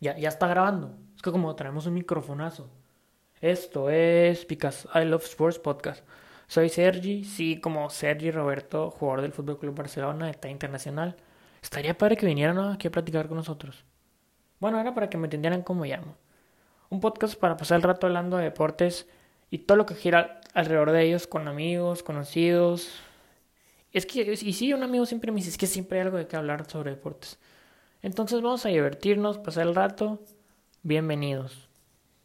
Ya, ya está grabando. Es que como traemos un microfonazo. Esto es Because I Love Sports Podcast. Soy Sergi, sí, como Sergi Roberto, jugador del Fútbol Club Barcelona, de internacional. Estaría padre que vinieran aquí a platicar con nosotros. Bueno, era para que me entendieran cómo llamo. Un podcast para pasar el rato hablando de deportes y todo lo que gira alrededor de ellos con amigos, conocidos. Es que, y sí, un amigo siempre me dice, es que siempre hay algo de qué hablar sobre deportes. Entonces vamos a divertirnos, pasar el rato. Bienvenidos.